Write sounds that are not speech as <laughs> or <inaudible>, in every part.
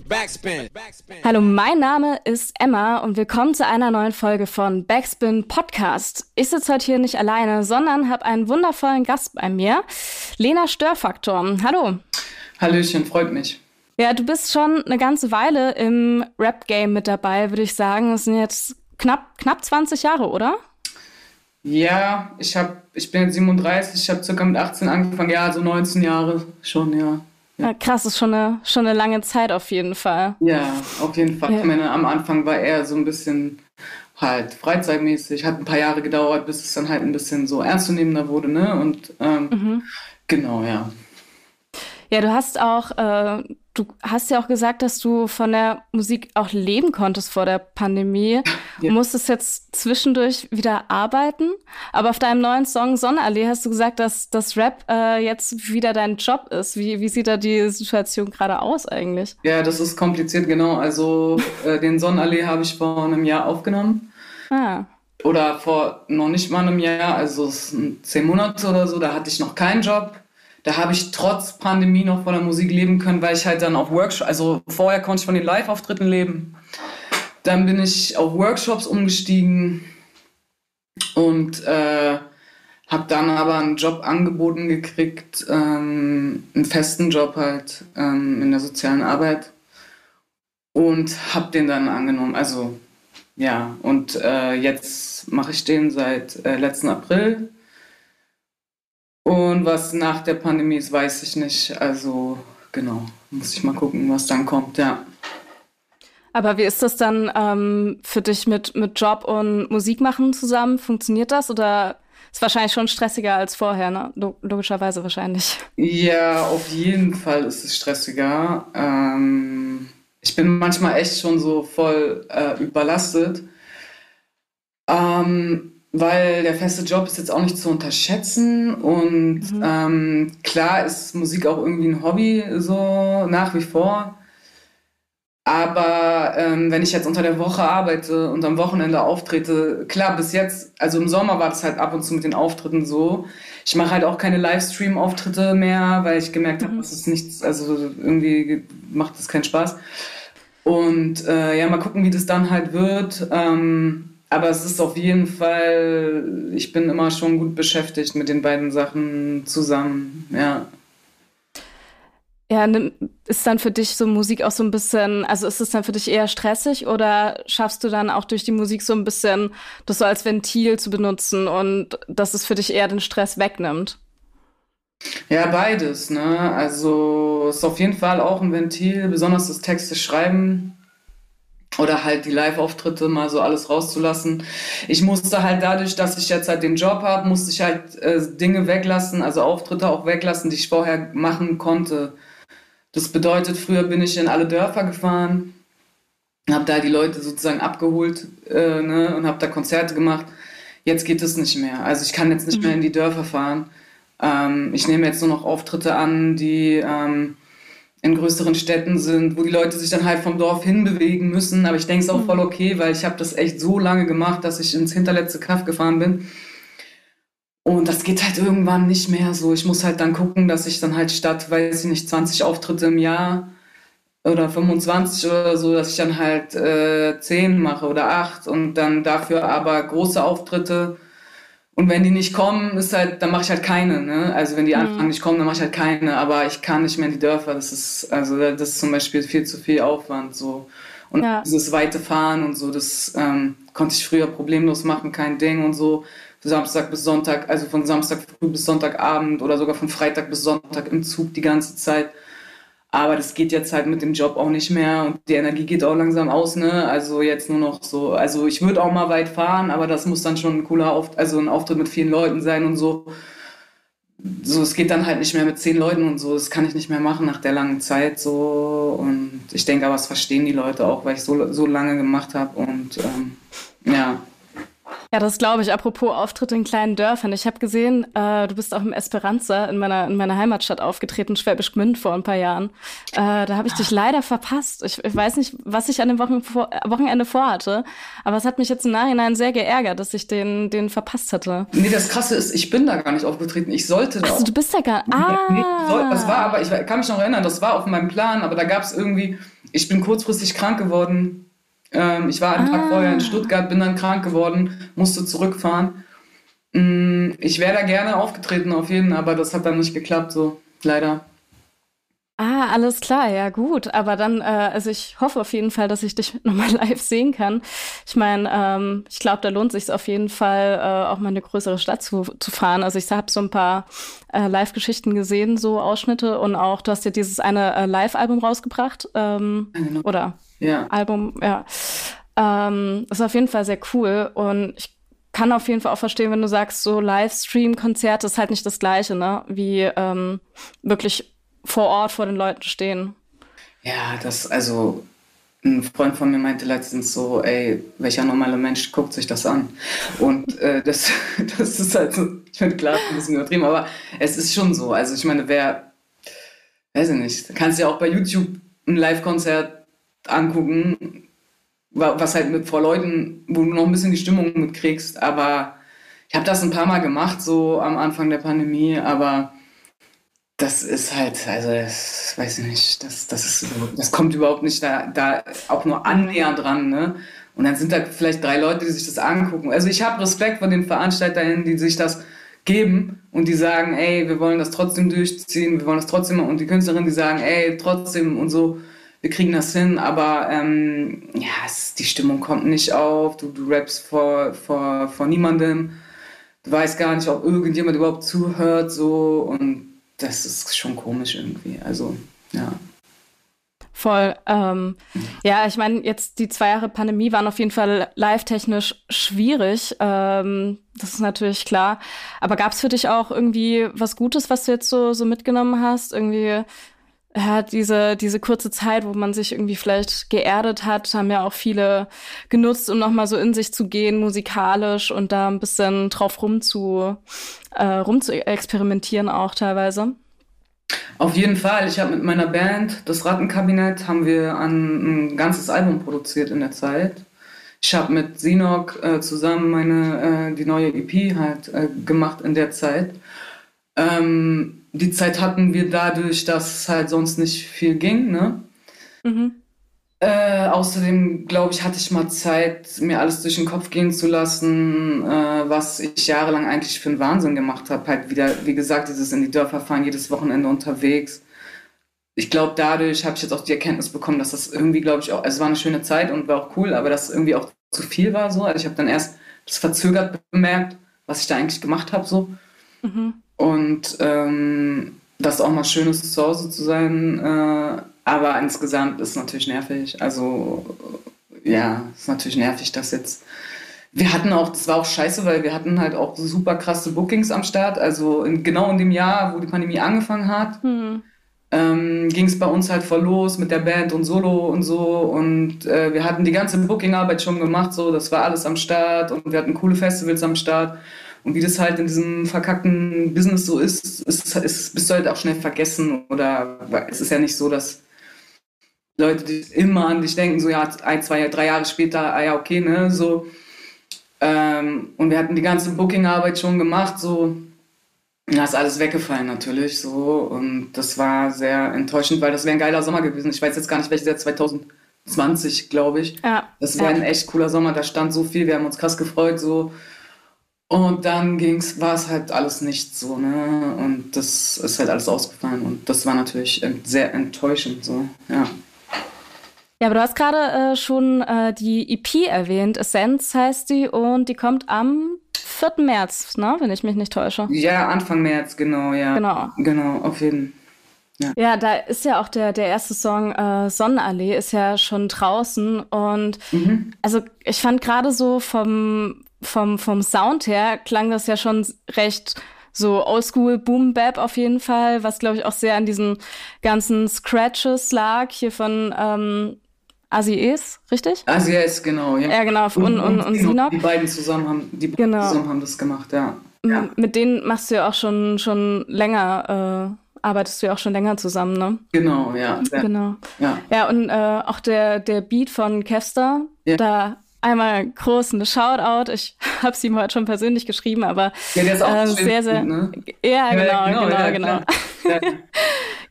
Backspin. Hallo, mein Name ist Emma und willkommen zu einer neuen Folge von Backspin Podcast. Ich sitze heute hier nicht alleine, sondern habe einen wundervollen Gast bei mir, Lena Störfaktor. Hallo. Hallöchen, freut mich. Ja, du bist schon eine ganze Weile im Rap-Game mit dabei, würde ich sagen. Es sind jetzt knapp, knapp 20 Jahre, oder? Ja, ich, hab, ich bin jetzt 37, ich habe circa mit 18 angefangen. Ja, so 19 Jahre schon, ja. Ja. krass, ist schon eine, schon eine lange Zeit auf jeden Fall. Ja, auf jeden Fall. Ja. Ich meine, am Anfang war er so ein bisschen halt freizeitmäßig, hat ein paar Jahre gedauert, bis es dann halt ein bisschen so ernstzunehmender wurde, ne? Und ähm, mhm. genau, ja. Ja, du hast auch, äh, du hast ja auch gesagt, dass du von der Musik auch leben konntest vor der Pandemie. <laughs> Ja. Musstest jetzt zwischendurch wieder arbeiten. Aber auf deinem neuen Song Sonnenallee hast du gesagt, dass das Rap äh, jetzt wieder dein Job ist. Wie, wie sieht da die Situation gerade aus eigentlich? Ja, das ist kompliziert, genau. Also äh, den Sonnenallee habe ich vor einem Jahr aufgenommen. Ah. Oder vor noch nicht mal einem Jahr, also zehn Monate oder so, da hatte ich noch keinen Job da habe ich trotz Pandemie noch von der Musik leben können, weil ich halt dann auf Workshops, also vorher konnte ich von den Live-Auftritten leben. Dann bin ich auf Workshops umgestiegen und äh, habe dann aber einen Job angeboten gekriegt, ähm, einen festen Job halt ähm, in der sozialen Arbeit und habe den dann angenommen. Also ja, und äh, jetzt mache ich den seit äh, letzten April und was nach der Pandemie ist, weiß ich nicht. Also genau, muss ich mal gucken, was dann kommt, ja. Aber wie ist das dann ähm, für dich mit, mit Job und Musik machen zusammen? Funktioniert das oder ist wahrscheinlich schon stressiger als vorher, ne? Logischerweise wahrscheinlich. Ja, auf jeden Fall ist es stressiger. Ähm, ich bin manchmal echt schon so voll äh, überlastet. Ähm, weil der feste Job ist jetzt auch nicht zu unterschätzen und mhm. ähm, klar ist Musik auch irgendwie ein Hobby so nach wie vor. Aber ähm, wenn ich jetzt unter der Woche arbeite und am Wochenende auftrete, klar, bis jetzt, also im Sommer war das halt ab und zu mit den Auftritten so. Ich mache halt auch keine Livestream-Auftritte mehr, weil ich gemerkt habe, mhm. das ist nichts, also irgendwie macht das keinen Spaß. Und äh, ja, mal gucken, wie das dann halt wird. Ähm, aber es ist auf jeden Fall, ich bin immer schon gut beschäftigt mit den beiden Sachen zusammen, ja. Ja, ist dann für dich so Musik auch so ein bisschen, also ist es dann für dich eher stressig oder schaffst du dann auch durch die Musik so ein bisschen das so als Ventil zu benutzen und dass es für dich eher den Stress wegnimmt? Ja, beides, ne? Also es ist auf jeden Fall auch ein Ventil, besonders das Texte schreiben oder halt die Live-Auftritte mal so alles rauszulassen. Ich musste halt dadurch, dass ich jetzt halt den Job habe, musste ich halt äh, Dinge weglassen, also Auftritte auch weglassen, die ich vorher machen konnte. Das bedeutet, früher bin ich in alle Dörfer gefahren, habe da die Leute sozusagen abgeholt äh, ne, und habe da Konzerte gemacht. Jetzt geht es nicht mehr. Also ich kann jetzt nicht mhm. mehr in die Dörfer fahren. Ähm, ich nehme jetzt nur noch Auftritte an, die ähm, in größeren Städten sind, wo die Leute sich dann halt vom Dorf hinbewegen müssen. Aber ich denke es auch voll mhm. okay, weil ich habe das echt so lange gemacht, dass ich ins hinterletzte Kaff gefahren bin. Und das geht halt irgendwann nicht mehr so. Ich muss halt dann gucken, dass ich dann halt statt, weiß ich nicht, 20 Auftritte im Jahr oder 25 oder so, dass ich dann halt äh, 10 mache oder 8 und dann dafür aber große Auftritte und wenn die nicht kommen, ist halt, dann mache ich halt keine. Ne? Also wenn die mhm. anfangen nicht kommen, dann mache ich halt keine. Aber ich kann nicht mehr in die Dörfer. Das ist also das ist zum Beispiel viel zu viel Aufwand so. Und ja. dieses weite Fahren und so, das ähm, konnte ich früher problemlos machen, kein Ding und so. Samstag bis Sonntag, also von Samstag früh bis Sonntagabend oder sogar von Freitag bis Sonntag im Zug die ganze Zeit. Aber das geht jetzt halt mit dem Job auch nicht mehr und die Energie geht auch langsam aus, ne? Also jetzt nur noch so, also ich würde auch mal weit fahren, aber das muss dann schon ein cooler Auftritt, also ein Auftritt mit vielen Leuten sein und so. So, es geht dann halt nicht mehr mit zehn Leuten und so, das kann ich nicht mehr machen nach der langen Zeit so. Und ich denke aber, es verstehen die Leute auch, weil ich so, so lange gemacht habe und ähm, ja. Ja, das glaube ich. Apropos Auftritte in kleinen Dörfern. Ich habe gesehen, äh, du bist auch im Esperanza in meiner, in meiner Heimatstadt aufgetreten, Schwäbisch Gmünd vor ein paar Jahren. Äh, da habe ich dich leider verpasst. Ich, ich, weiß nicht, was ich an dem Wochen vor, Wochenende vorhatte, aber es hat mich jetzt im Nachhinein sehr geärgert, dass ich den, den verpasst hatte. Nee, das Krasse ist, ich bin da gar nicht aufgetreten. Ich sollte da. Achso, du bist da gar Ah. Nee, soll, das war aber, ich kann mich noch erinnern, das war auf meinem Plan, aber da gab es irgendwie ich bin kurzfristig krank geworden. Ähm, ich war einen ah. Tag vorher in Stuttgart, bin dann krank geworden, musste zurückfahren. Mm, ich wäre da gerne aufgetreten auf jeden, aber das hat dann nicht geklappt, so leider. Ah, alles klar, ja gut. Aber dann, äh, also ich hoffe auf jeden Fall, dass ich dich <laughs> nochmal live sehen kann. Ich meine, ähm, ich glaube, da lohnt sich auf jeden Fall, äh, auch mal eine größere Stadt zu, zu fahren. Also ich habe so ein paar äh, Live-Geschichten gesehen, so Ausschnitte und auch, du hast ja dieses eine äh, Live-Album rausgebracht. Ähm, genau. Oder ja. Album, ja. Ähm, ist auf jeden Fall sehr cool und ich kann auf jeden Fall auch verstehen, wenn du sagst, so Livestream-Konzert ist halt nicht das Gleiche, ne? Wie ähm, wirklich vor Ort vor den Leuten stehen. Ja, das, also ein Freund von mir meinte letztens so, ey, welcher normale Mensch guckt sich das an? Und <laughs> äh, das, das ist halt so, ich finde, klar, ein bisschen übertrieben, aber es ist schon so. Also ich meine, wer, weiß ich nicht, kannst ja auch bei YouTube ein Live-Konzert angucken, was halt mit vor Leuten, wo du noch ein bisschen die Stimmung mitkriegst, aber ich habe das ein paar Mal gemacht, so am Anfang der Pandemie, aber das ist halt, also das weiß ich nicht, das, das, ist, das kommt überhaupt nicht da, da auch nur annähernd dran, ne? Und dann sind da vielleicht drei Leute, die sich das angucken. Also ich habe Respekt von den VeranstalterInnen, die sich das geben und die sagen, ey, wir wollen das trotzdem durchziehen, wir wollen das trotzdem und die Künstlerinnen, die sagen, ey, trotzdem und so, wir kriegen das hin, aber ähm, ja, es, die Stimmung kommt nicht auf, du, du rappst vor, vor, vor niemandem, du weißt gar nicht, ob irgendjemand überhaupt zuhört, so und das ist schon komisch irgendwie. Also, ja. Voll. Ähm, ja, ich meine, jetzt die zwei Jahre Pandemie waren auf jeden Fall live-technisch schwierig. Ähm, das ist natürlich klar. Aber gab es für dich auch irgendwie was Gutes, was du jetzt so, so mitgenommen hast? Irgendwie ja, diese, diese kurze Zeit, wo man sich irgendwie vielleicht geerdet hat, haben ja auch viele genutzt, um nochmal so in sich zu gehen, musikalisch und da ein bisschen drauf rum zu, äh, rum zu experimentieren auch teilweise. Auf jeden Fall. Ich habe mit meiner Band, das Rattenkabinett, haben wir ein, ein ganzes Album produziert in der Zeit. Ich habe mit Sinok äh, zusammen meine, äh, die neue EP halt äh, gemacht in der Zeit. Ähm, die Zeit hatten wir dadurch, dass es halt sonst nicht viel ging. Ne? Mhm. Äh, außerdem, glaube ich, hatte ich mal Zeit, mir alles durch den Kopf gehen zu lassen, äh, was ich jahrelang eigentlich für einen Wahnsinn gemacht habe. Halt wieder, wie gesagt, dieses in die Dörfer fahren, jedes Wochenende unterwegs. Ich glaube, dadurch habe ich jetzt auch die Erkenntnis bekommen, dass das irgendwie, glaube ich, auch, also es war eine schöne Zeit und war auch cool, aber dass irgendwie auch zu viel war so. Also ich habe dann erst das verzögert bemerkt, was ich da eigentlich gemacht habe so. Mhm. Und ähm, das ist auch mal schön ist, zu Hause zu sein. Äh, aber insgesamt ist es natürlich nervig. Also ja, ist natürlich nervig, dass jetzt. Wir hatten auch, das war auch scheiße, weil wir hatten halt auch super krasse Bookings am Start. Also in, genau in dem Jahr, wo die Pandemie angefangen hat, hm. ähm, ging es bei uns halt voll los mit der Band und Solo und so. Und äh, wir hatten die ganze Bookingarbeit schon gemacht, so das war alles am Start und wir hatten coole Festivals am Start. Und wie das halt in diesem verkackten Business so ist, ist, ist bist du halt auch schnell vergessen. Oder es ist ja nicht so, dass Leute immer an dich denken, so ja, ein, zwei, drei Jahre später, ah ja, okay, ne, so. Ähm, und wir hatten die ganze Booking-Arbeit schon gemacht, so. Da ist alles weggefallen natürlich, so. Und das war sehr enttäuschend, weil das wäre ein geiler Sommer gewesen. Ich weiß jetzt gar nicht, welches Jahr 2020, glaube ich. Ja. Das wäre ja. ein echt cooler Sommer, da stand so viel, wir haben uns krass gefreut, so. Und dann ging's, war es halt alles nicht so, ne? Und das ist halt alles ausgefallen und das war natürlich sehr enttäuschend, so, ja. Ja, aber du hast gerade äh, schon äh, die EP erwähnt, Essence heißt die und die kommt am 4. März, ne? Wenn ich mich nicht täusche. Ja, Anfang März, genau, ja. Genau. Genau, auf jeden Fall. Ja. ja, da ist ja auch der, der erste Song äh, Sonnenallee ist ja schon draußen und mhm. also ich fand gerade so vom vom, vom Sound her klang das ja schon recht so Oldschool Boom Bap auf jeden Fall, was glaube ich auch sehr an diesen ganzen Scratches lag hier von ähm, Asies, richtig? Asies, genau, ja. Ja, genau, und, und, und, und Sinop. Die beiden zusammen haben, die genau. zusammen haben das gemacht, ja. ja. Mit denen machst du ja auch schon, schon länger, äh, arbeitest du ja auch schon länger zusammen, ne? Genau, ja. Genau. Ja, ja und äh, auch der, der Beat von Kevster, ja. da einmal großen Shoutout. Ich <laughs> habe sie ihm heute schon persönlich geschrieben, aber ja, der ist auch äh, sehr, sehr. Ne? Ja, genau, ja, genau, genau. Ja, genau.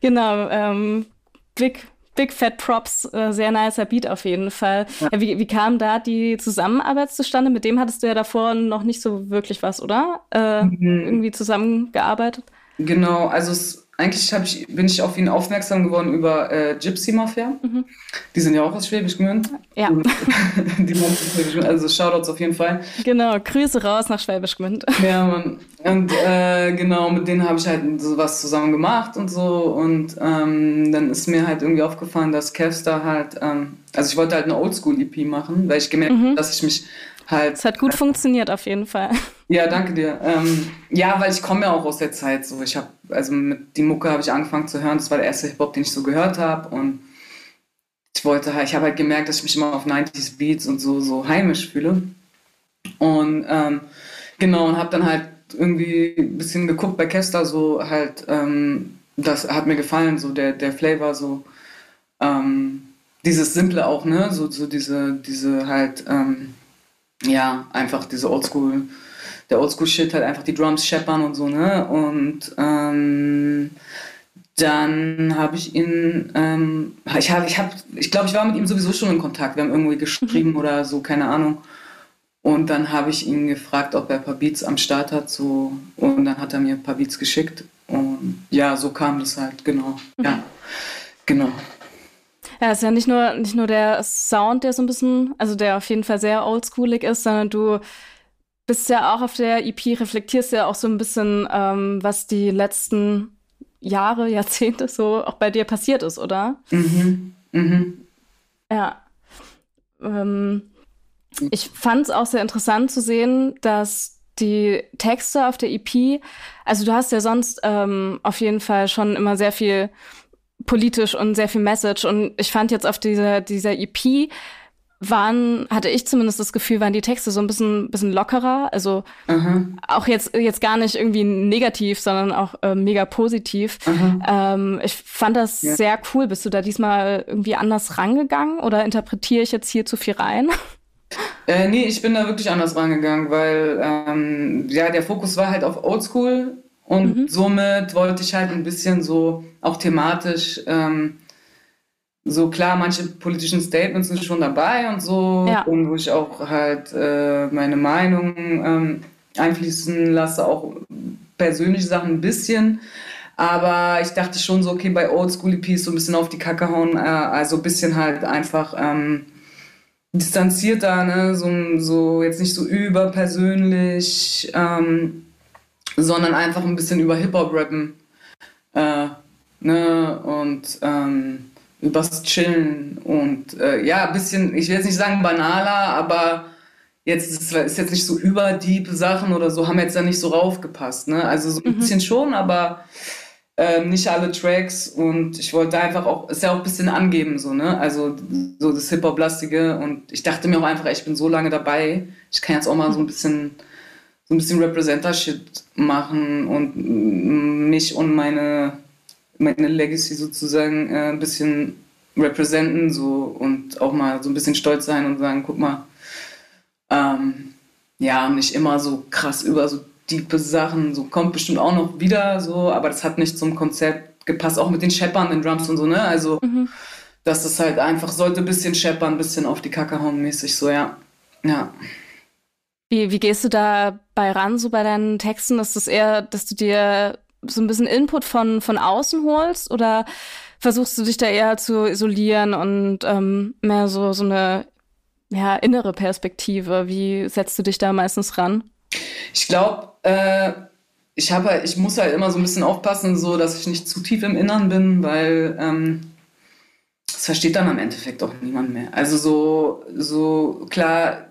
<laughs> genau ähm, Big, Big Fat Props, äh, sehr nicer Beat auf jeden Fall. Ja. Ja, wie, wie kam da die Zusammenarbeit zustande? Mit dem hattest du ja davor noch nicht so wirklich was, oder? Äh, mhm. Irgendwie zusammengearbeitet? Genau, also es eigentlich ich, bin ich auf ihn aufmerksam geworden über äh, Gypsy Mafia. Mhm. Die sind ja auch aus Schwäbisch Gmünd. Ja. <laughs> die Schwäbisch also Shoutouts auf jeden Fall. Genau, Grüße raus nach Schwäbisch Gmünd. <laughs> Ja, Mann. Und äh, genau, mit denen habe ich halt so was zusammen gemacht und so. Und ähm, dann ist mir halt irgendwie aufgefallen, dass Kevstar halt, ähm, also ich wollte halt eine Oldschool-EP machen, weil ich gemerkt habe, mhm. dass ich mich halt. Es hat gut äh, funktioniert auf jeden Fall. Ja, danke dir. Ähm, ja, weil ich komme ja auch aus der Zeit so. Ich habe, also mit die Mucke habe ich angefangen zu hören. Das war der erste Hip-Hop, den ich so gehört habe. Und ich wollte halt, ich habe halt gemerkt, dass ich mich immer auf 90s Beats und so, so heimisch fühle. Und ähm, genau, und habe dann halt irgendwie ein bisschen geguckt bei Kester, so halt, ähm, das hat mir gefallen, so der, der Flavor, so ähm, dieses Simple auch, ne? So, so diese, diese halt, ähm, ja, einfach diese Oldschool, der Oldschool-Shit, halt einfach die Drums scheppern und so, ne? Und ähm, dann habe ich ihn, ähm, ich habe, ich habe, ich glaube, ich war mit ihm sowieso schon in Kontakt. Wir haben irgendwie geschrieben mhm. oder so, keine Ahnung. Und dann habe ich ihn gefragt, ob er ein paar Beats am Start hat, so. Und dann hat er mir ein paar Beats geschickt. Und ja, so kam das halt, genau. Mhm. Ja, genau. Ja, es ist ja nicht nur, nicht nur der Sound, der so ein bisschen, also der auf jeden Fall sehr oldschoolig ist, sondern du bist ja auch auf der EP, reflektierst ja auch so ein bisschen, ähm, was die letzten Jahre, <laughs> Jahrzehnte so auch bei dir passiert ist, oder? Mhm. Mhm. Ja. Ähm, ich fand es auch sehr interessant zu sehen, dass die Texte auf der EP, also du hast ja sonst ähm, auf jeden Fall schon immer sehr viel politisch und sehr viel Message. Und ich fand jetzt auf dieser, dieser EP waren, hatte ich zumindest das Gefühl, waren die Texte so ein bisschen, bisschen lockerer. Also mhm. auch jetzt, jetzt gar nicht irgendwie negativ, sondern auch äh, mega positiv. Mhm. Ähm, ich fand das ja. sehr cool. Bist du da diesmal irgendwie anders rangegangen oder interpretiere ich jetzt hier zu viel rein? <laughs> Äh, nee, ich bin da wirklich anders rangegangen, weil ähm, ja, der Fokus war halt auf Oldschool und mhm. somit wollte ich halt ein bisschen so auch thematisch, ähm, so klar, manche politischen Statements sind schon dabei und so, ja. und wo ich auch halt äh, meine Meinung ähm, einfließen lasse, auch persönliche Sachen ein bisschen. Aber ich dachte schon so, okay, bei Oldschool EPs so ein bisschen auf die Kacke hauen, äh, also ein bisschen halt einfach ähm, distanzierter, ne? so, so jetzt nicht so überpersönlich. Ähm, sondern einfach ein bisschen über Hip-Hop rappen. Äh, ne? Und ähm, übers Chillen und äh, ja, ein bisschen, ich will jetzt nicht sagen banaler, aber jetzt ist, ist jetzt nicht so überdeep Sachen oder so, haben jetzt da nicht so raufgepasst. Ne? Also so ein mhm. bisschen schon, aber ähm, nicht alle Tracks und ich wollte einfach auch, ist ja auch ein bisschen angeben, so, ne? Also so das Hip-Hop-lastige und ich dachte mir auch einfach, ich bin so lange dabei, ich kann jetzt auch mal so ein bisschen so ein bisschen Representer-Shit machen und mich und meine, meine Legacy sozusagen äh, ein bisschen representen so und auch mal so ein bisschen stolz sein und sagen, guck mal, ähm, ja, nicht immer so krass über so tiefe Sachen, so kommt bestimmt auch noch wieder so, aber das hat nicht zum Konzept gepasst, auch mit den scheppernden Drums und so, ne? Also, mhm. dass das halt einfach sollte ein bisschen scheppern, ein bisschen auf die Kacke hauen mäßig, so, ja. Ja. Wie, wie gehst du da bei ran, so bei deinen Texten? Ist es eher, dass du dir so ein bisschen Input von, von außen holst oder versuchst du dich da eher zu isolieren und ähm, mehr so, so eine ja, innere Perspektive? Wie setzt du dich da meistens ran? Ich glaube, äh, ich ich muss halt immer so ein bisschen aufpassen, so dass ich nicht zu tief im Innern bin, weil ähm, das versteht dann am Endeffekt auch niemand mehr. Also so, so klar,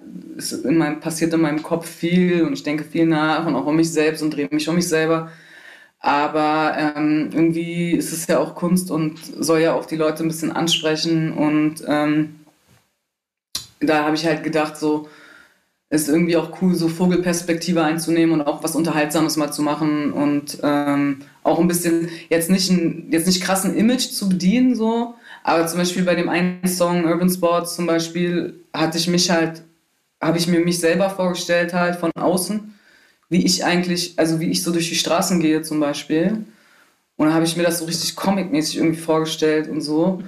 in meinem, passiert in meinem Kopf viel und ich denke viel nach und auch um mich selbst und drehe mich um mich selber. Aber ähm, irgendwie ist es ja auch Kunst und soll ja auch die Leute ein bisschen ansprechen. Und ähm, da habe ich halt gedacht, so ist irgendwie auch cool, so Vogelperspektive einzunehmen und auch was Unterhaltsames mal zu machen und ähm, auch ein bisschen jetzt nicht ein jetzt nicht krassen Image zu bedienen so, aber zum Beispiel bei dem einen Song Urban Sports zum Beispiel hatte ich mich halt habe ich mir mich selber vorgestellt halt von außen, wie ich eigentlich, also wie ich so durch die Straßen gehe zum Beispiel. Und dann habe ich mir das so richtig comicmäßig irgendwie vorgestellt und so.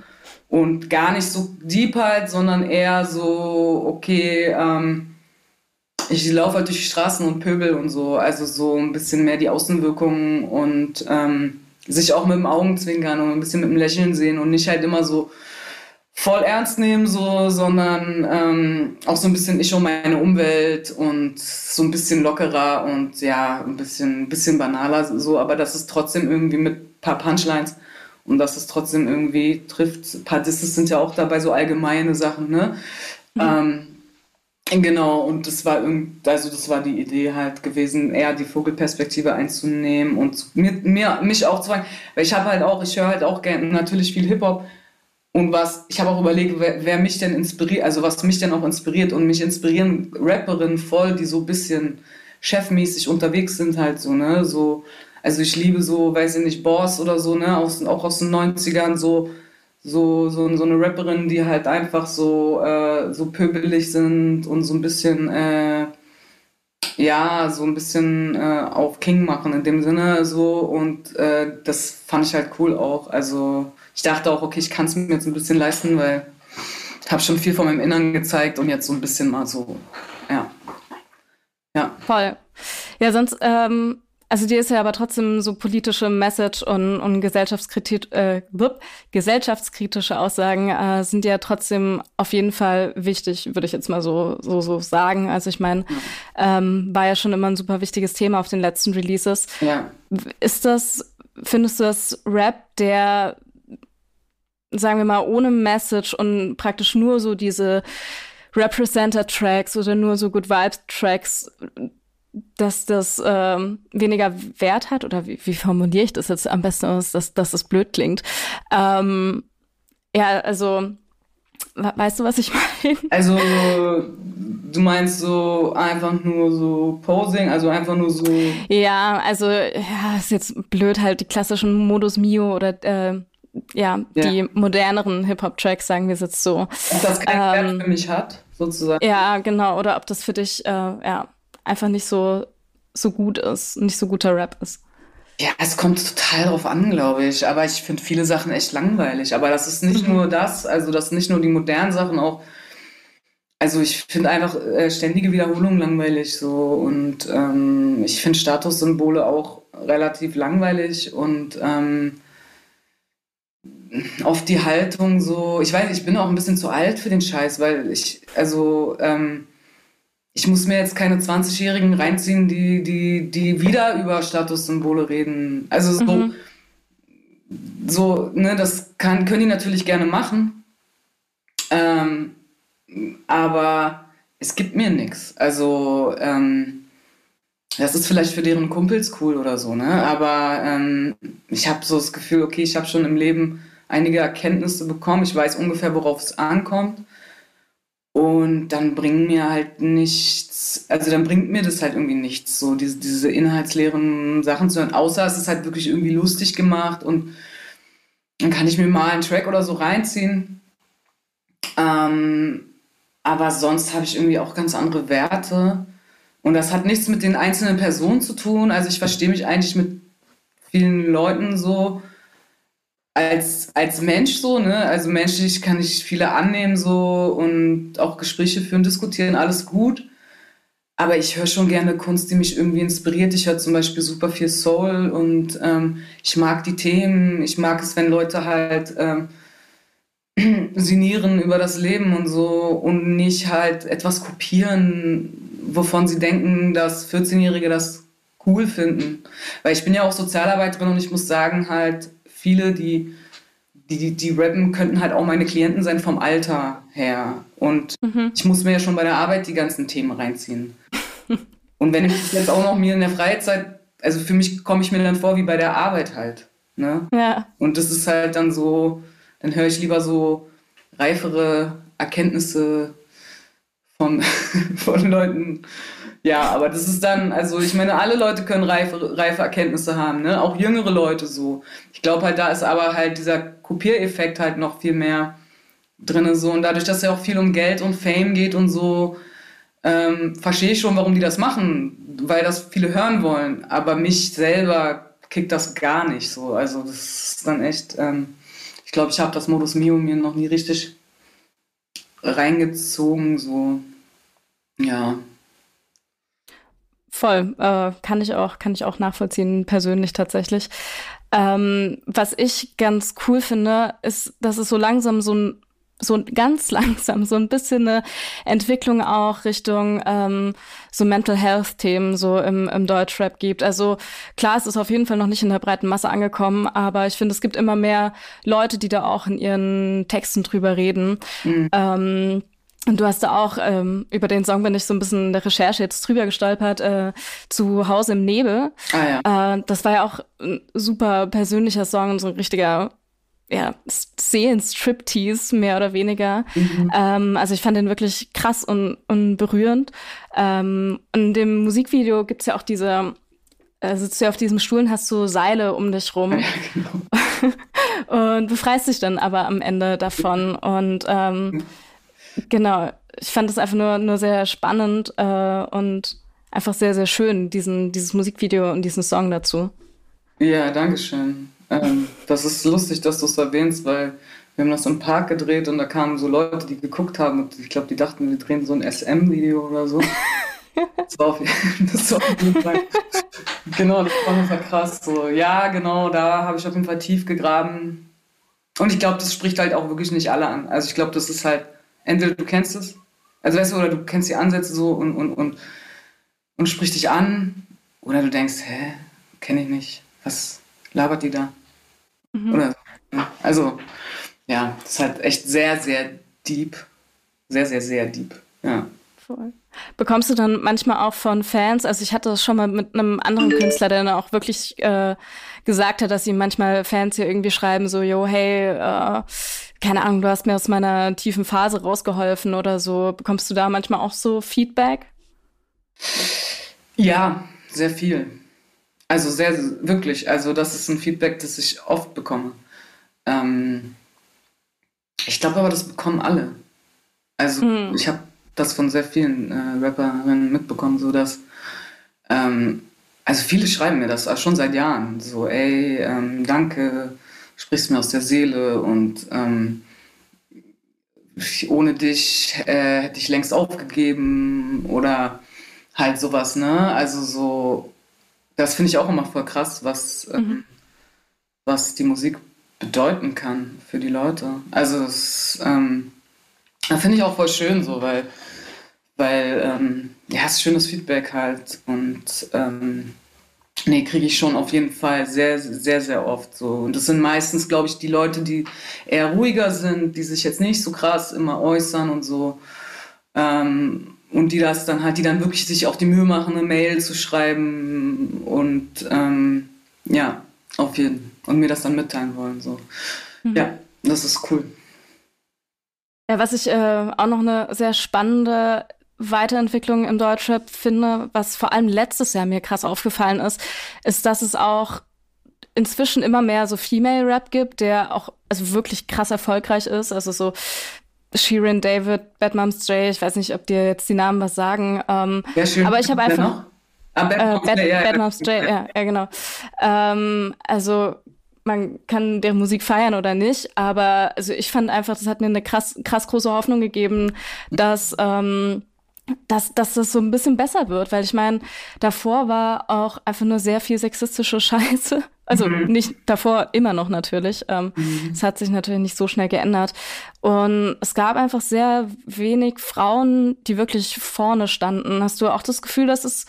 Und gar nicht so deep halt, sondern eher so, okay, ähm, ich laufe halt durch die Straßen und pöbel und so. Also so ein bisschen mehr die Außenwirkungen und ähm, sich auch mit dem Augenzwinkern und ein bisschen mit dem Lächeln sehen und nicht halt immer so voll ernst nehmen, so, sondern ähm, auch so ein bisschen ich und meine Umwelt und so ein bisschen lockerer und ja, ein bisschen, bisschen banaler so, aber das ist trotzdem irgendwie mit ein paar Punchlines und dass es trotzdem irgendwie trifft. Disses sind ja auch dabei so allgemeine Sachen, ne? Mhm. Ähm, Genau, und das war also das war die Idee halt gewesen, eher die Vogelperspektive einzunehmen und mir, mir mich auch zu fragen, weil ich habe halt auch, ich höre halt auch gerne natürlich viel Hip-Hop und was, ich habe auch überlegt, wer, wer, mich denn inspiriert, also was mich denn auch inspiriert und mich inspirieren Rapperinnen voll, die so ein bisschen chefmäßig unterwegs sind halt so, ne, so, also ich liebe so, weiß ich nicht, Boss oder so, ne, aus, auch aus den 90ern so, so, so, so eine Rapperin, die halt einfach so, äh, so pöbelig sind und so ein bisschen, äh, ja, so ein bisschen äh, auf King machen in dem Sinne so und äh, das fand ich halt cool auch. Also ich dachte auch, okay, ich kann es mir jetzt ein bisschen leisten, weil ich habe schon viel von meinem Innern gezeigt und jetzt so ein bisschen mal so, ja. Ja. Voll. Ja, sonst ähm, also dir ist ja aber trotzdem so politische Message und, und gesellschaftskritisch, äh, gesellschaftskritische Aussagen äh, sind ja trotzdem auf jeden Fall wichtig, würde ich jetzt mal so, so, so sagen. Also ich meine, ähm, war ja schon immer ein super wichtiges Thema auf den letzten Releases. Ja. Ist das, findest du das Rap, der, sagen wir mal, ohne Message und praktisch nur so diese Representer-Tracks oder nur so Good Vibes-Tracks dass das ähm, weniger Wert hat oder wie, wie formuliere ich das jetzt am besten aus, dass, dass das blöd klingt. Ähm, ja, also weißt du, was ich <laughs> meine? Also du meinst so einfach nur so Posing, also einfach nur so. Ja, also ja, ist jetzt blöd halt die klassischen Modus Mio oder äh, ja, ja, die moderneren Hip-Hop-Tracks, sagen wir es jetzt so. Ob das keinen ähm, Wert für mich hat, sozusagen. Ja, genau. Oder ob das für dich, äh, ja, einfach nicht so, so gut ist, nicht so guter Rap ist. Ja, es kommt total drauf an, glaube ich. Aber ich finde viele Sachen echt langweilig. Aber das ist nicht mhm. nur das, also das sind nicht nur die modernen Sachen, auch. Also ich finde einfach äh, ständige Wiederholung langweilig so und ähm, ich finde Statussymbole auch relativ langweilig und ähm, oft die Haltung so, ich weiß, ich bin auch ein bisschen zu alt für den Scheiß, weil ich, also ähm, ich muss mir jetzt keine 20-Jährigen reinziehen, die, die, die wieder über Statussymbole reden. Also so, mhm. so ne, das kann, können die natürlich gerne machen. Ähm, aber es gibt mir nichts. Also, ähm, das ist vielleicht für deren Kumpels cool oder so, ne? Aber ähm, ich habe so das Gefühl, okay, ich habe schon im Leben einige Erkenntnisse bekommen. Ich weiß ungefähr, worauf es ankommt. Und dann bringen mir halt nichts, also dann bringt mir das halt irgendwie nichts, so diese, diese inhaltsleeren Sachen zu hören, außer es ist halt wirklich irgendwie lustig gemacht und dann kann ich mir mal einen Track oder so reinziehen. Ähm, aber sonst habe ich irgendwie auch ganz andere Werte. Und das hat nichts mit den einzelnen Personen zu tun. Also ich verstehe mich eigentlich mit vielen Leuten so als, als Mensch so, ne? Also menschlich kann ich viele annehmen so und auch Gespräche führen, diskutieren, alles gut. Aber ich höre schon gerne Kunst, die mich irgendwie inspiriert. Ich höre zum Beispiel super viel Soul und ähm, ich mag die Themen. Ich mag es, wenn Leute halt ähm, <clears throat> sinnieren über das Leben und so und nicht halt etwas kopieren, wovon sie denken, dass 14-Jährige das cool finden. Weil ich bin ja auch Sozialarbeiterin und ich muss sagen, halt, viele, die, die, die rappen, könnten halt auch meine Klienten sein vom Alter her. Und mhm. ich muss mir ja schon bei der Arbeit die ganzen Themen reinziehen. <laughs> Und wenn ich jetzt auch noch mir in der Freizeit, also für mich komme ich mir dann vor wie bei der Arbeit halt. Ne? Ja. Und das ist halt dann so, dann höre ich lieber so reifere Erkenntnisse von, <laughs> von Leuten, ja, aber das ist dann, also ich meine, alle Leute können reife, reife Erkenntnisse haben, ne? Auch jüngere Leute so. Ich glaube halt, da ist aber halt dieser Kopiereffekt halt noch viel mehr drin so. Und dadurch, dass ja auch viel um Geld und Fame geht und so, ähm, verstehe ich schon, warum die das machen, weil das viele hören wollen. Aber mich selber kickt das gar nicht so. Also das ist dann echt, ähm, ich glaube, ich habe das Modus Mio mir noch nie richtig reingezogen, so, ja. Voll, äh, kann ich auch, kann ich auch nachvollziehen, persönlich tatsächlich. Ähm, was ich ganz cool finde, ist, dass es so langsam so ein so ganz <laughs> langsam so ein bisschen eine Entwicklung auch Richtung ähm, so Mental Health Themen so im, im Deutschrap gibt. Also klar, es ist auf jeden Fall noch nicht in der breiten Masse angekommen, aber ich finde, es gibt immer mehr Leute, die da auch in ihren Texten drüber reden. Mhm. Ähm, und du hast da auch ähm, über den Song bin ich so ein bisschen in der Recherche jetzt drüber gestolpert, äh, zu Hause im Nebel. Ah, ja. äh, das war ja auch ein super persönlicher Song, so ein richtiger ja, Seelenstriptease, mehr oder weniger. Mhm. Ähm, also ich fand den wirklich krass und, und berührend. Ähm, in dem Musikvideo gibt's ja auch diese, äh, sitzt du auf diesem Stuhl und hast so Seile um dich rum. Ja, genau. <laughs> und befreist dich dann aber am Ende davon. Und ähm, genau, ich fand das einfach nur, nur sehr spannend äh, und einfach sehr, sehr schön, diesen, dieses Musikvideo und diesen Song dazu. Ja, danke schön. Ähm, das ist lustig, dass du es erwähnst, weil wir haben das im Park gedreht und da kamen so Leute, die geguckt haben und ich glaube, die dachten, wir drehen so ein SM-Video oder so. Das war, auf, jeden Fall. genau, das war auf krass. So, ja, genau, da habe ich auf jeden Fall tief gegraben. Und ich glaube, das spricht halt auch wirklich nicht alle an. Also ich glaube, das ist halt, entweder du kennst es, also weißt du, oder du kennst die Ansätze so und, und, und, und spricht dich an, oder du denkst, hä, kenne ich nicht. Was, labert die da? Mhm. Oder, also, ja, das ist halt echt sehr, sehr deep. Sehr, sehr, sehr deep. Ja. Voll. Bekommst du dann manchmal auch von Fans, also ich hatte das schon mal mit einem anderen Künstler, der dann auch wirklich äh, gesagt hat, dass ihm manchmal Fans hier irgendwie schreiben, so, yo, hey, äh, keine Ahnung, du hast mir aus meiner tiefen Phase rausgeholfen oder so. Bekommst du da manchmal auch so Feedback? Ja, sehr viel. Also sehr, wirklich. Also das ist ein Feedback, das ich oft bekomme. Ähm, ich glaube aber, das bekommen alle. Also hm. ich habe das von sehr vielen äh, Rapperinnen mitbekommen, so dass ähm, also viele schreiben mir das schon seit Jahren. So, ey, ähm, danke, sprichst mir aus der Seele und ähm, ohne dich äh, hätte ich längst aufgegeben oder halt sowas, ne? Also so das finde ich auch immer voll krass, was, ähm, mhm. was die Musik bedeuten kann für die Leute. Also das ähm, finde ich auch voll schön so, weil, weil ähm, ja, es ist schönes Feedback halt und ähm, nee, kriege ich schon auf jeden Fall sehr, sehr, sehr oft so. Und das sind meistens, glaube ich, die Leute, die eher ruhiger sind, die sich jetzt nicht so krass immer äußern und so. Ähm, und die das dann halt, die dann wirklich sich auch die Mühe machen, eine Mail zu schreiben und ähm, ja, auf jeden Fall. Und mir das dann mitteilen wollen. So. Mhm. Ja, das ist cool. Ja, was ich äh, auch noch eine sehr spannende Weiterentwicklung im Deutschrap finde, was vor allem letztes Jahr mir krass aufgefallen ist, ist, dass es auch inzwischen immer mehr so Female Rap gibt, der auch also wirklich krass erfolgreich ist. Also so Sheeran, David, Bad Moms J, ich weiß nicht, ob dir jetzt die Namen was sagen. Ähm, ja, schön. Aber ich habe einfach. Ah, Bad, äh, Bad, ja, Bad Moms J, ja, ja genau. Ähm, also man kann deren Musik feiern oder nicht, aber also ich fand einfach, das hat mir eine krass, krass große Hoffnung gegeben, dass ähm, dass, dass das so ein bisschen besser wird, weil ich meine, davor war auch einfach nur sehr viel sexistische <laughs> Scheiße. Also mhm. nicht davor, immer noch natürlich. Ähm, mhm. Es hat sich natürlich nicht so schnell geändert. Und es gab einfach sehr wenig Frauen, die wirklich vorne standen. Hast du auch das Gefühl, dass es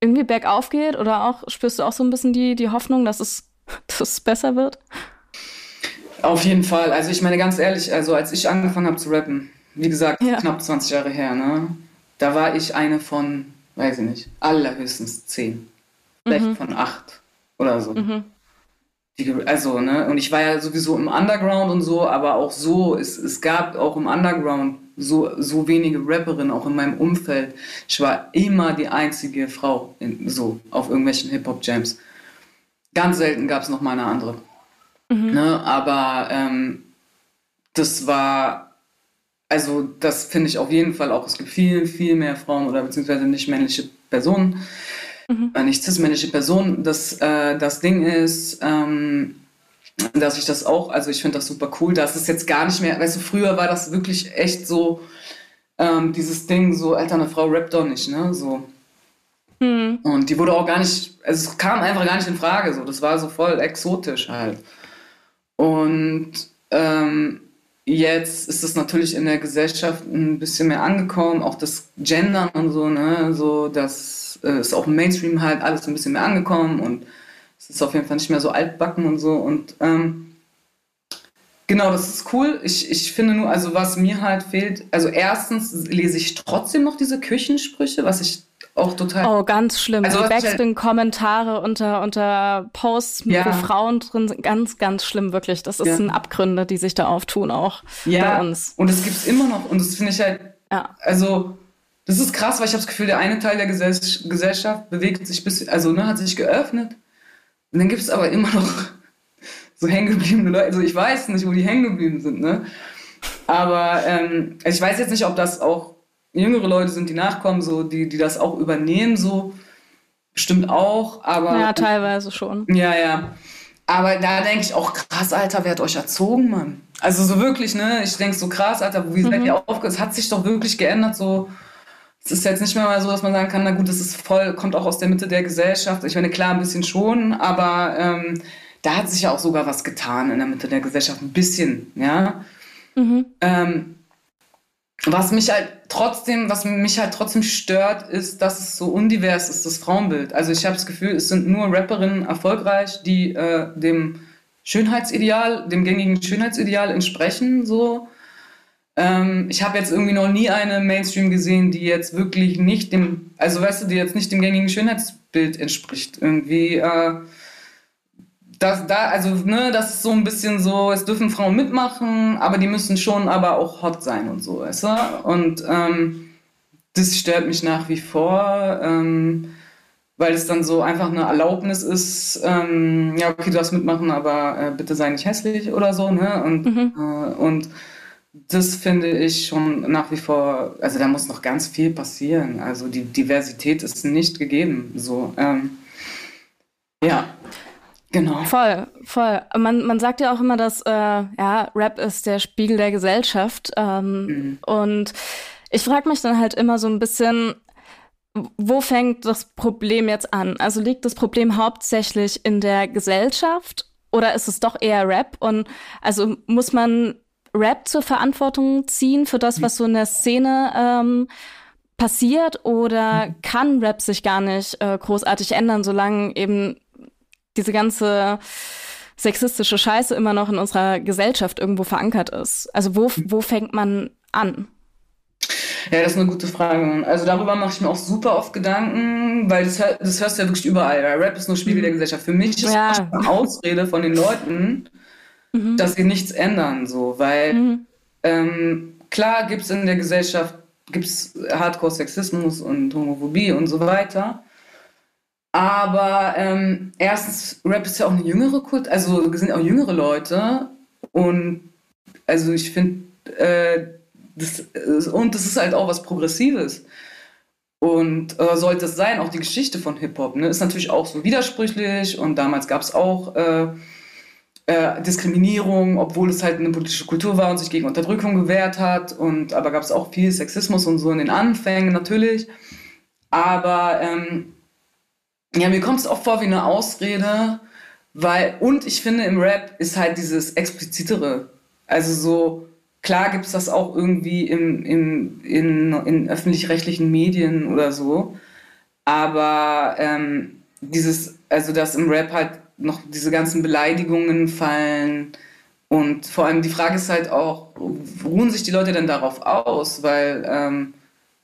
irgendwie bergauf geht? Oder auch spürst du auch so ein bisschen die, die Hoffnung, dass es, <laughs> dass es besser wird? Auf jeden Fall. Also ich meine ganz ehrlich, also als ich angefangen habe zu rappen, wie gesagt, ja. knapp 20 Jahre her, ne? Da war ich eine von, weiß ich nicht, allerhöchstens zehn. Vielleicht mhm. von acht oder so. Mhm. Die, also, ne, und ich war ja sowieso im Underground und so, aber auch so, es, es gab auch im Underground so, so wenige Rapperinnen, auch in meinem Umfeld. Ich war immer die einzige Frau in, so auf irgendwelchen Hip-Hop-Jams. Ganz selten gab es noch mal eine andere. Mhm. Ne, aber ähm, das war, also das finde ich auf jeden Fall auch, es gibt viel, viel mehr Frauen oder beziehungsweise nicht männliche Personen, mhm. nicht cis-männliche Person. Das, äh, das Ding ist, ähm, dass ich das auch, also ich finde das super cool, dass es jetzt gar nicht mehr, weißt du, früher war das wirklich echt so, ähm, dieses Ding, so, Alter, eine Frau rappt doch nicht, ne, so. Mhm. Und die wurde auch gar nicht, also es kam einfach gar nicht in Frage, so, das war so voll exotisch halt. Und ähm, jetzt ist es natürlich in der Gesellschaft ein bisschen mehr angekommen, auch das Gendern und so, ne, so, das äh, ist auch im Mainstream halt alles ein bisschen mehr angekommen und es ist auf jeden Fall nicht mehr so altbacken und so und ähm, genau, das ist cool. Ich, ich finde nur, also was mir halt fehlt, also erstens lese ich trotzdem noch diese Küchensprüche, was ich auch total. Oh, ganz schlimm. Also, die Backspin-Kommentare unter, unter Posts, ja. wo Frauen drin sind, ganz, ganz schlimm, wirklich. Das ja. sind Abgründe, die sich da auftun, auch ja. bei uns. Und das gibt es immer noch. Und das finde ich halt. Ja. Also, das ist krass, weil ich habe das Gefühl, der eine Teil der Gesellschaft bewegt sich bis, also ne, hat sich geöffnet. Und dann gibt es aber immer noch <laughs> so hängengebliebene Leute. Also ich weiß nicht, wo die hängen geblieben sind, ne? Aber ähm, also ich weiß jetzt nicht, ob das auch jüngere Leute sind, die nachkommen, so, die, die das auch übernehmen, so bestimmt auch, aber. Ja, teilweise schon. Ja, ja. Aber da denke ich auch, krass, Alter, wer hat euch erzogen, Mann? Also so wirklich, ne? Ich denke so krass, Alter, wie seid mhm. ihr aufgehört? Es hat sich doch wirklich geändert, so. Es ist jetzt nicht mehr mal so, dass man sagen kann, na gut, das ist voll, kommt auch aus der Mitte der Gesellschaft. Ich meine, klar, ein bisschen schon, aber ähm, da hat sich ja auch sogar was getan in der Mitte der Gesellschaft. Ein bisschen, ja. Mhm. Ähm, was mich halt trotzdem, was mich halt trotzdem stört, ist, dass es so undivers ist, das Frauenbild. Also ich habe das Gefühl, es sind nur Rapperinnen erfolgreich, die äh, dem Schönheitsideal, dem gängigen Schönheitsideal entsprechen. So. Ähm, ich habe jetzt irgendwie noch nie eine Mainstream gesehen, die jetzt wirklich nicht dem, also weißt du, die jetzt nicht dem gängigen Schönheitsbild entspricht. Irgendwie. Äh, das, da, also, ne, das ist so ein bisschen so, es dürfen Frauen mitmachen, aber die müssen schon aber auch hot sein und so, weißt du? Und ähm, das stört mich nach wie vor, ähm, weil es dann so einfach eine Erlaubnis ist, ähm, ja, okay, du darfst mitmachen, aber äh, bitte sei nicht hässlich oder so, ne? Und, mhm. äh, und das finde ich schon nach wie vor, also da muss noch ganz viel passieren. Also die Diversität ist nicht gegeben, so. Ähm, ja. Genau. Voll, voll. Man, man sagt ja auch immer, dass äh, ja, Rap ist der Spiegel der Gesellschaft. Ähm, mhm. Und ich frage mich dann halt immer so ein bisschen, wo fängt das Problem jetzt an? Also liegt das Problem hauptsächlich in der Gesellschaft oder ist es doch eher Rap? Und also muss man Rap zur Verantwortung ziehen für das, was so in der Szene ähm, passiert? Oder mhm. kann Rap sich gar nicht äh, großartig ändern, solange eben diese ganze sexistische Scheiße immer noch in unserer Gesellschaft irgendwo verankert ist? Also wo, wo fängt man an? Ja, das ist eine gute Frage. Also darüber mache ich mir auch super oft Gedanken, weil das, das hörst du ja wirklich überall. Rap ist nur Spiegel mhm. der Gesellschaft. Für mich ist ja. das eine Ausrede von den Leuten, mhm. dass sie nichts ändern, so, weil mhm. ähm, klar gibt es in der Gesellschaft gibt's Hardcore-Sexismus und Homophobie und so weiter. Aber ähm, erstens, Rap ist ja auch eine jüngere Kult, also sind auch jüngere Leute. Und also ich finde, äh, das, und das ist halt auch was Progressives. Und äh, sollte es sein, auch die Geschichte von Hip-Hop, ne, ist natürlich auch so widersprüchlich und damals gab es auch äh, äh, Diskriminierung, obwohl es halt eine politische Kultur war und sich gegen Unterdrückung gewehrt hat. Und aber gab es auch viel Sexismus und so in den Anfängen natürlich. Aber ähm, ja, mir kommt es auch vor wie eine Ausrede, weil, und ich finde, im Rap ist halt dieses Explizitere. Also so, klar gibt es das auch irgendwie im, im, in, in öffentlich-rechtlichen Medien oder so, aber ähm, dieses, also dass im Rap halt noch diese ganzen Beleidigungen fallen und vor allem die Frage ist halt auch, ruhen sich die Leute denn darauf aus? Weil ähm,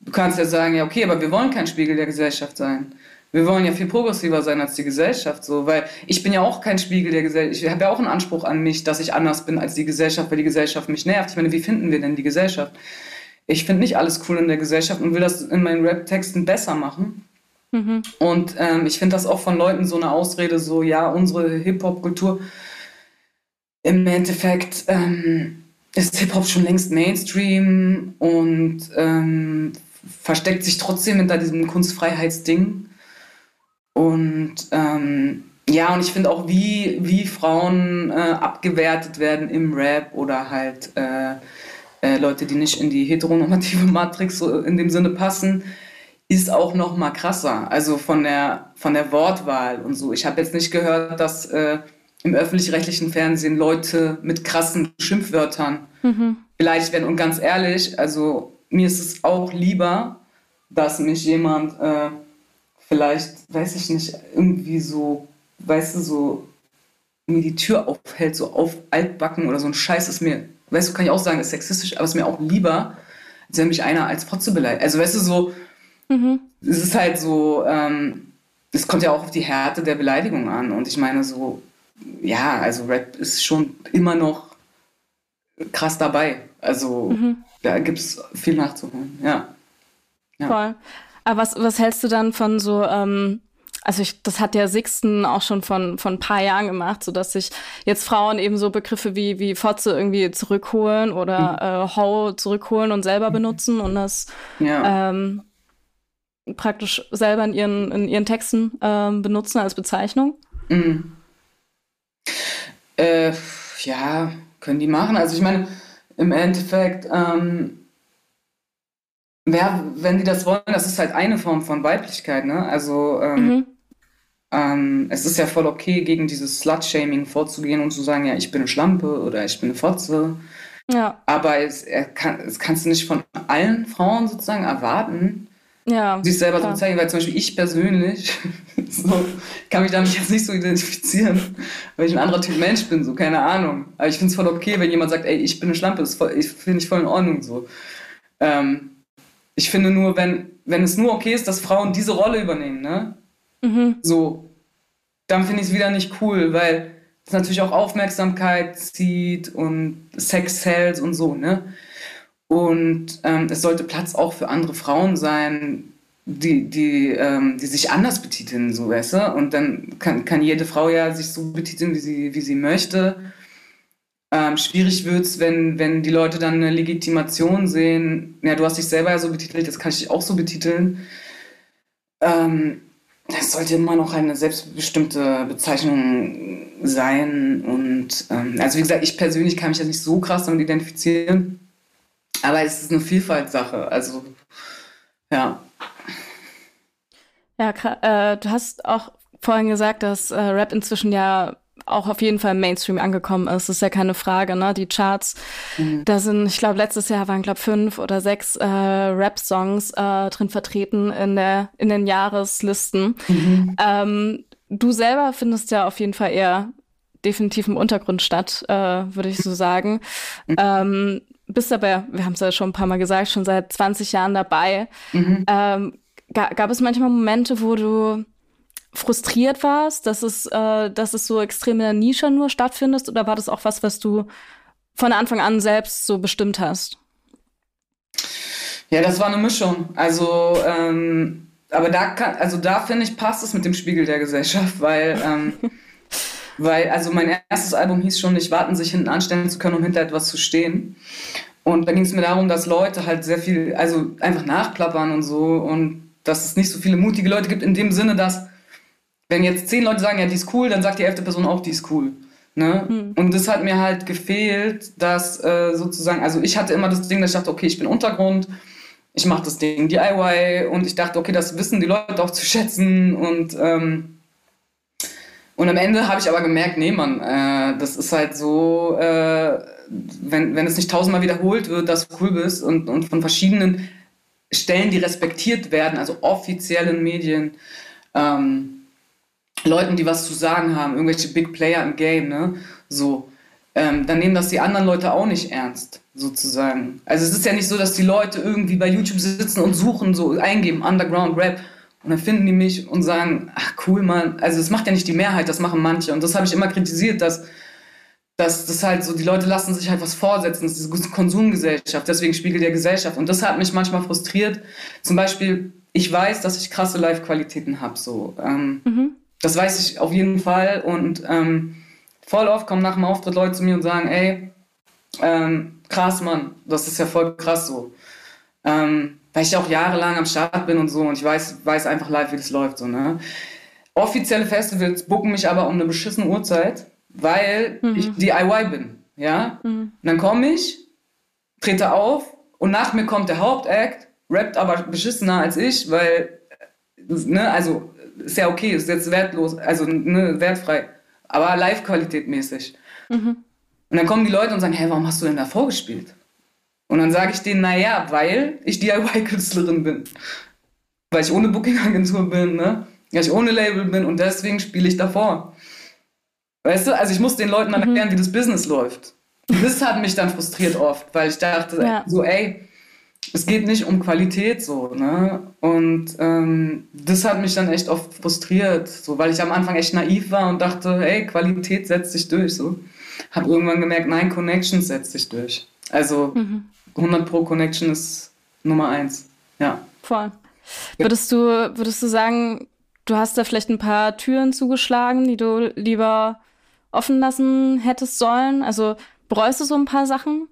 du kannst ja sagen, ja okay, aber wir wollen kein Spiegel der Gesellschaft sein wir wollen ja viel progressiver sein als die Gesellschaft, so, weil ich bin ja auch kein Spiegel der Gesellschaft. Ich habe ja auch einen Anspruch an mich, dass ich anders bin als die Gesellschaft, weil die Gesellschaft mich nervt. Ich meine, wie finden wir denn die Gesellschaft? Ich finde nicht alles cool in der Gesellschaft und will das in meinen Rap-Texten besser machen. Mhm. Und ähm, ich finde das auch von Leuten so eine Ausrede, so, ja, unsere Hip-Hop-Kultur im Endeffekt ähm, ist Hip-Hop schon längst Mainstream und ähm, versteckt sich trotzdem hinter diesem Kunstfreiheitsding. Und ähm, ja, und ich finde auch, wie, wie Frauen äh, abgewertet werden im Rap oder halt äh, äh, Leute, die nicht in die heteronormative Matrix so in dem Sinne passen, ist auch noch mal krasser. Also von der, von der Wortwahl und so. Ich habe jetzt nicht gehört, dass äh, im öffentlich-rechtlichen Fernsehen Leute mit krassen Schimpfwörtern mhm. beleidigt werden. Und ganz ehrlich, also mir ist es auch lieber, dass mich jemand äh, vielleicht, weiß ich nicht, irgendwie so weißt du, so mir die Tür aufhält, so auf altbacken oder so ein Scheiß ist mir, weißt du, kann ich auch sagen, ist sexistisch, aber ist mir auch lieber, als wenn mich einer als Fotze beleidigt. Also weißt du, so, mhm. es ist halt so, ähm, es kommt ja auch auf die Härte der Beleidigung an. Und ich meine so, ja, also Rap ist schon immer noch krass dabei. Also mhm. da gibt es viel nachzuholen, ja. ja. Voll. Aber was, was hältst du dann von so, ähm, also ich, das hat der Sixten auch schon von, von ein paar Jahren gemacht, so dass sich jetzt Frauen eben so Begriffe wie, wie Fotze irgendwie zurückholen oder mhm. äh, Ho zurückholen und selber benutzen und das ja. ähm, praktisch selber in ihren, in ihren Texten ähm, benutzen als Bezeichnung. Mhm. Äh, ja, können die machen. Also ich meine, im Endeffekt, ähm, ja, wenn die das wollen, das ist halt eine Form von Weiblichkeit, ne? Also ähm, mhm. Ähm, es ist ja voll okay, gegen dieses Slut-Shaming vorzugehen und zu sagen, ja, ich bin eine Schlampe oder ich bin eine Fotze. Ja. Aber es, kann, es kannst du nicht von allen Frauen sozusagen erwarten, ja, sich selber klar. zu bezeichnen, weil zum Beispiel ich persönlich <laughs> so, kann mich damit jetzt nicht so identifizieren, weil ich ein anderer Typ Mensch bin, so, keine Ahnung. Aber ich finde es voll okay, wenn jemand sagt, ey, ich bin eine Schlampe, das finde ich voll in Ordnung so. Ähm, ich finde nur, wenn, wenn es nur okay ist, dass Frauen diese Rolle übernehmen, ne? Mhm. So, dann finde ich es wieder nicht cool, weil es natürlich auch Aufmerksamkeit zieht und Sex sells und so, ne? Und ähm, es sollte Platz auch für andere Frauen sein, die, die, ähm, die sich anders betiteln, so weißt du? Und dann kann, kann jede Frau ja sich so betiteln, wie sie, wie sie möchte. Ähm, schwierig wird es, wenn, wenn die Leute dann eine Legitimation sehen. Ja, du hast dich selber ja so betitelt, jetzt kann ich dich auch so betiteln. Ähm, das sollte immer noch eine selbstbestimmte Bezeichnung sein. Und ähm, also wie gesagt, ich persönlich kann mich ja nicht so krass damit identifizieren. Aber es ist eine Vielfaltssache. Also ja. Ja, äh, du hast auch vorhin gesagt, dass äh, Rap inzwischen ja auch auf jeden Fall im Mainstream angekommen ist. Das ist ja keine Frage, ne? Die Charts, mhm. da sind, ich glaube, letztes Jahr waren, glaube fünf oder sechs äh, Rap-Songs äh, drin vertreten in der in den Jahreslisten. Mhm. Ähm, du selber findest ja auf jeden Fall eher definitiv im Untergrund statt, äh, würde ich so sagen. Mhm. Ähm, bist aber, wir haben es ja schon ein paar Mal gesagt, schon seit 20 Jahren dabei. Mhm. Ähm, gab es manchmal Momente, wo du frustriert warst, dass es, äh, dass es so extrem in der Nische nur stattfindet? Oder war das auch was, was du von Anfang an selbst so bestimmt hast? Ja, das war eine Mischung. Also, ähm, aber da kann, also da finde ich, passt es mit dem Spiegel der Gesellschaft, weil, ähm, <laughs> weil, also mein erstes Album hieß schon nicht warten, sich hinten anstellen zu können, um hinter etwas zu stehen. Und da ging es mir darum, dass Leute halt sehr viel, also einfach nachplappern und so und dass es nicht so viele mutige Leute gibt in dem Sinne, dass wenn jetzt zehn Leute sagen, ja, die ist cool, dann sagt die elfte Person auch, die ist cool. Ne? Mhm. Und das hat mir halt gefehlt, dass äh, sozusagen, also ich hatte immer das Ding, dass ich dachte, okay, ich bin Untergrund, ich mache das Ding DIY und ich dachte, okay, das wissen die Leute auch zu schätzen und ähm, und am Ende habe ich aber gemerkt, nee, Mann, äh, das ist halt so, äh, wenn, wenn es nicht tausendmal wiederholt wird, dass du cool bist und, und von verschiedenen Stellen, die respektiert werden, also offiziellen Medien, ähm, Leuten, die was zu sagen haben, irgendwelche Big Player im Game, ne? So, ähm, dann nehmen das die anderen Leute auch nicht ernst, sozusagen. Also es ist ja nicht so, dass die Leute irgendwie bei YouTube sitzen und suchen, so eingeben, Underground Rap. Und dann finden die mich und sagen, ach cool, Mann. Also das macht ja nicht die Mehrheit, das machen manche. Und das habe ich immer kritisiert, dass, dass das halt so, die Leute lassen sich halt was vorsetzen, das ist diese Konsumgesellschaft, deswegen spiegelt der Gesellschaft. Und das hat mich manchmal frustriert. Zum Beispiel, ich weiß, dass ich krasse Live-Qualitäten habe, so. Ähm, mhm. Das weiß ich auf jeden Fall. Und ähm, voll oft kommen nach dem Auftritt Leute zu mir und sagen, ey, ähm, krass, Mann, das ist ja voll krass so. Ähm, weil ich auch jahrelang am Start bin und so und ich weiß, weiß einfach live, wie das läuft. So, ne? offizielle Festivals bucken mich aber um eine beschissene Uhrzeit, weil mhm. ich DIY bin. Ja? Mhm. Und dann komme ich, trete auf und nach mir kommt der Hauptakt, rappt aber beschissener als ich, weil, ne, also ist ja okay, ist jetzt wertlos, also ne, wertfrei, aber Live-Qualität mäßig. Mhm. Und dann kommen die Leute und sagen, hey, warum hast du denn da vorgespielt? Und dann sage ich denen, naja, weil ich DIY-Künstlerin bin. Weil ich ohne Booking-Agentur bin, ne? Weil ich ohne Label bin und deswegen spiele ich davor. Weißt du, also ich muss den Leuten dann mhm. erklären, wie das Business läuft. Und das hat mich dann frustriert oft, weil ich dachte, ja. so, ey, es geht nicht um Qualität so, ne? Und ähm, das hat mich dann echt oft frustriert, so, weil ich am Anfang echt naiv war und dachte, hey, Qualität setzt sich durch, so. Hab irgendwann gemerkt, nein, Connection setzt sich durch. Also mhm. 100 Pro Connection ist Nummer eins, ja. Voll. Würdest du, würdest du sagen, du hast da vielleicht ein paar Türen zugeschlagen, die du lieber offen lassen hättest sollen? Also bereust du so ein paar Sachen?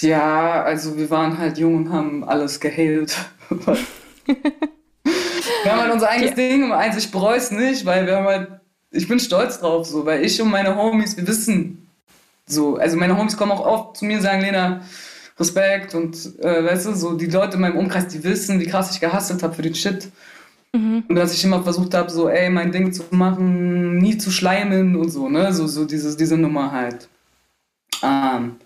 Ja, also wir waren halt jung und haben alles geheilt. <laughs> wir haben halt unser eigenes ja. Ding eins, ich bereue es nicht, weil wir haben halt, ich bin stolz drauf, so, weil ich und meine Homies, wir wissen so, also meine Homies kommen auch oft zu mir und sagen, Lena, Respekt und äh, weißt du, so die Leute in meinem Umkreis, die wissen, wie krass ich gehustelt habe für den Shit. Mhm. Und dass ich immer versucht habe, so, ey, mein Ding zu machen, nie zu schleimen und so, ne? So, so dieses, diese Nummer halt. Ähm,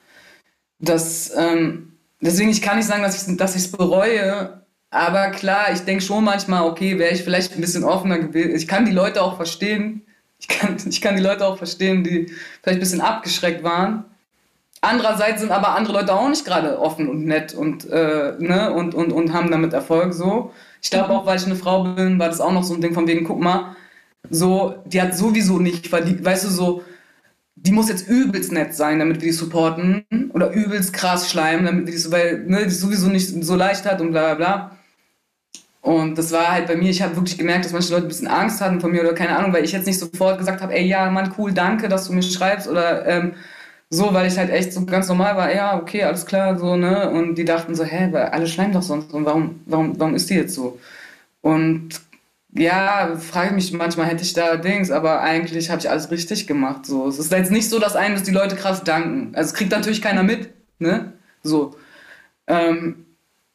das, ähm, deswegen, ich kann nicht sagen, dass ich es bereue, aber klar, ich denke schon manchmal, okay, wäre ich vielleicht ein bisschen offener gewesen. Ich kann die Leute auch verstehen. Ich kann, <laughs> ich kann die Leute auch verstehen, die vielleicht ein bisschen abgeschreckt waren. Andererseits sind aber andere Leute auch nicht gerade offen und nett und, äh, ne, und, und, und haben damit Erfolg so. Ich glaube auch, weil ich eine Frau bin, war das auch noch so ein Ding von wegen, guck mal, so, die hat sowieso nicht verdient, weißt du, so, die muss jetzt übelst nett sein, damit wir die supporten. Oder übelst krass schleimen, damit wir die, weil ne, die sowieso nicht so leicht hat und bla bla bla. Und das war halt bei mir, ich habe wirklich gemerkt, dass manche Leute ein bisschen Angst hatten von mir oder keine Ahnung, weil ich jetzt nicht sofort gesagt habe, ey, ja, Mann, cool, danke, dass du mir schreibst oder ähm, so, weil ich halt echt so ganz normal war, ja, okay, alles klar, so, ne? Und die dachten so, hä, alle schleimen doch sonst und warum, warum, warum ist die jetzt so? Und ja, frage mich manchmal, hätte ich da Dings, aber eigentlich habe ich alles richtig gemacht. So. Es ist jetzt nicht so, dass einem dass die Leute krass danken. Also es kriegt natürlich keiner mit, ne? So. Ähm,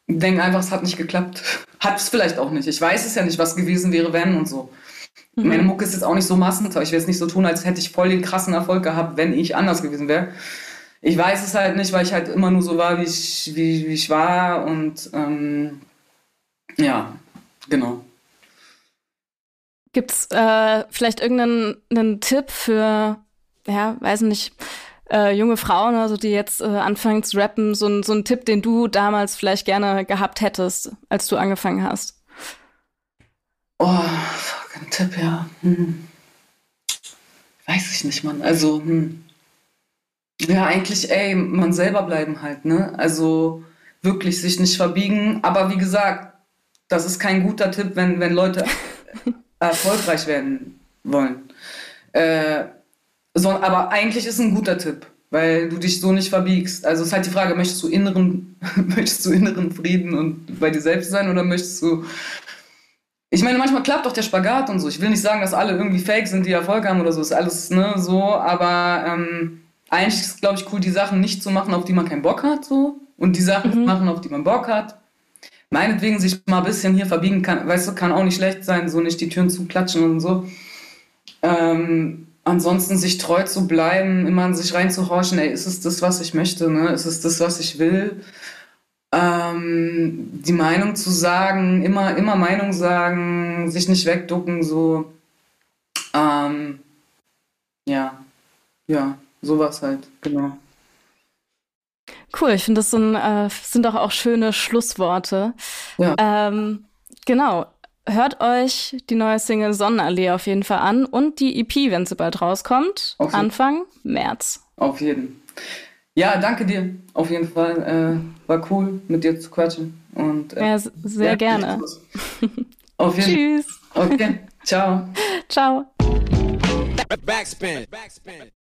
denken einfach, es hat nicht geklappt. <laughs> Hat es vielleicht auch nicht. Ich weiß es ja nicht, was gewesen wäre, wenn und so. Mhm. Meine Mucke ist jetzt auch nicht so massentoll. Ich will jetzt nicht so tun, als hätte ich voll den krassen Erfolg gehabt, wenn ich anders gewesen wäre. Ich weiß es halt nicht, weil ich halt immer nur so war, wie ich, wie, wie ich war. Und ähm, ja, genau. Gibt es äh, vielleicht irgendeinen Tipp für, ja, weiß nicht, äh, junge Frauen, also die jetzt äh, anfangen zu rappen, so, ein, so ein Tipp, den du damals vielleicht gerne gehabt hättest, als du angefangen hast? Oh, fuck, ein Tipp, ja. Hm. Weiß ich nicht, Mann. Also, hm. ja, eigentlich, ey, man selber bleiben halt, ne? Also wirklich sich nicht verbiegen. Aber wie gesagt, das ist kein guter Tipp, wenn, wenn Leute <laughs> erfolgreich werden wollen. Äh, so, aber eigentlich ist ein guter Tipp, weil du dich so nicht verbiegst. Also es ist halt die Frage, möchtest du inneren, <laughs> möchtest du inneren Frieden und bei dir selbst sein oder möchtest du. Ich meine, manchmal klappt doch der Spagat und so. Ich will nicht sagen, dass alle irgendwie fake sind, die Erfolg haben oder so. Ist alles ne, so, aber ähm, eigentlich ist es, glaube ich, cool, die Sachen nicht zu machen, auf die man keinen Bock hat, so. Und die Sachen mhm. zu machen, auf die man Bock hat meinetwegen sich mal ein bisschen hier verbiegen kann, weißt du, kann auch nicht schlecht sein, so nicht die Türen zu klatschen und so. Ähm, ansonsten sich treu zu bleiben, immer in sich reinzuhorchen, ey, ist es das, was ich möchte, ne? Ist es das, was ich will? Ähm, die Meinung zu sagen, immer, immer Meinung sagen, sich nicht wegducken, so. Ähm, ja, ja, sowas halt, genau. Cool, ich finde, das sind, äh, sind doch auch schöne Schlussworte. Ja. Ähm, genau. Hört euch die neue Single Sonnenallee auf jeden Fall an und die EP, wenn sie bald rauskommt, auf Anfang März. Auf jeden. Ja, danke dir. Auf jeden Fall. Äh, war cool, mit dir zu quatschen. Und, äh, ja, sehr ja, gerne. Auf jeden. <laughs> Tschüss. Okay, ciao. ciao. Backspin. Backspin.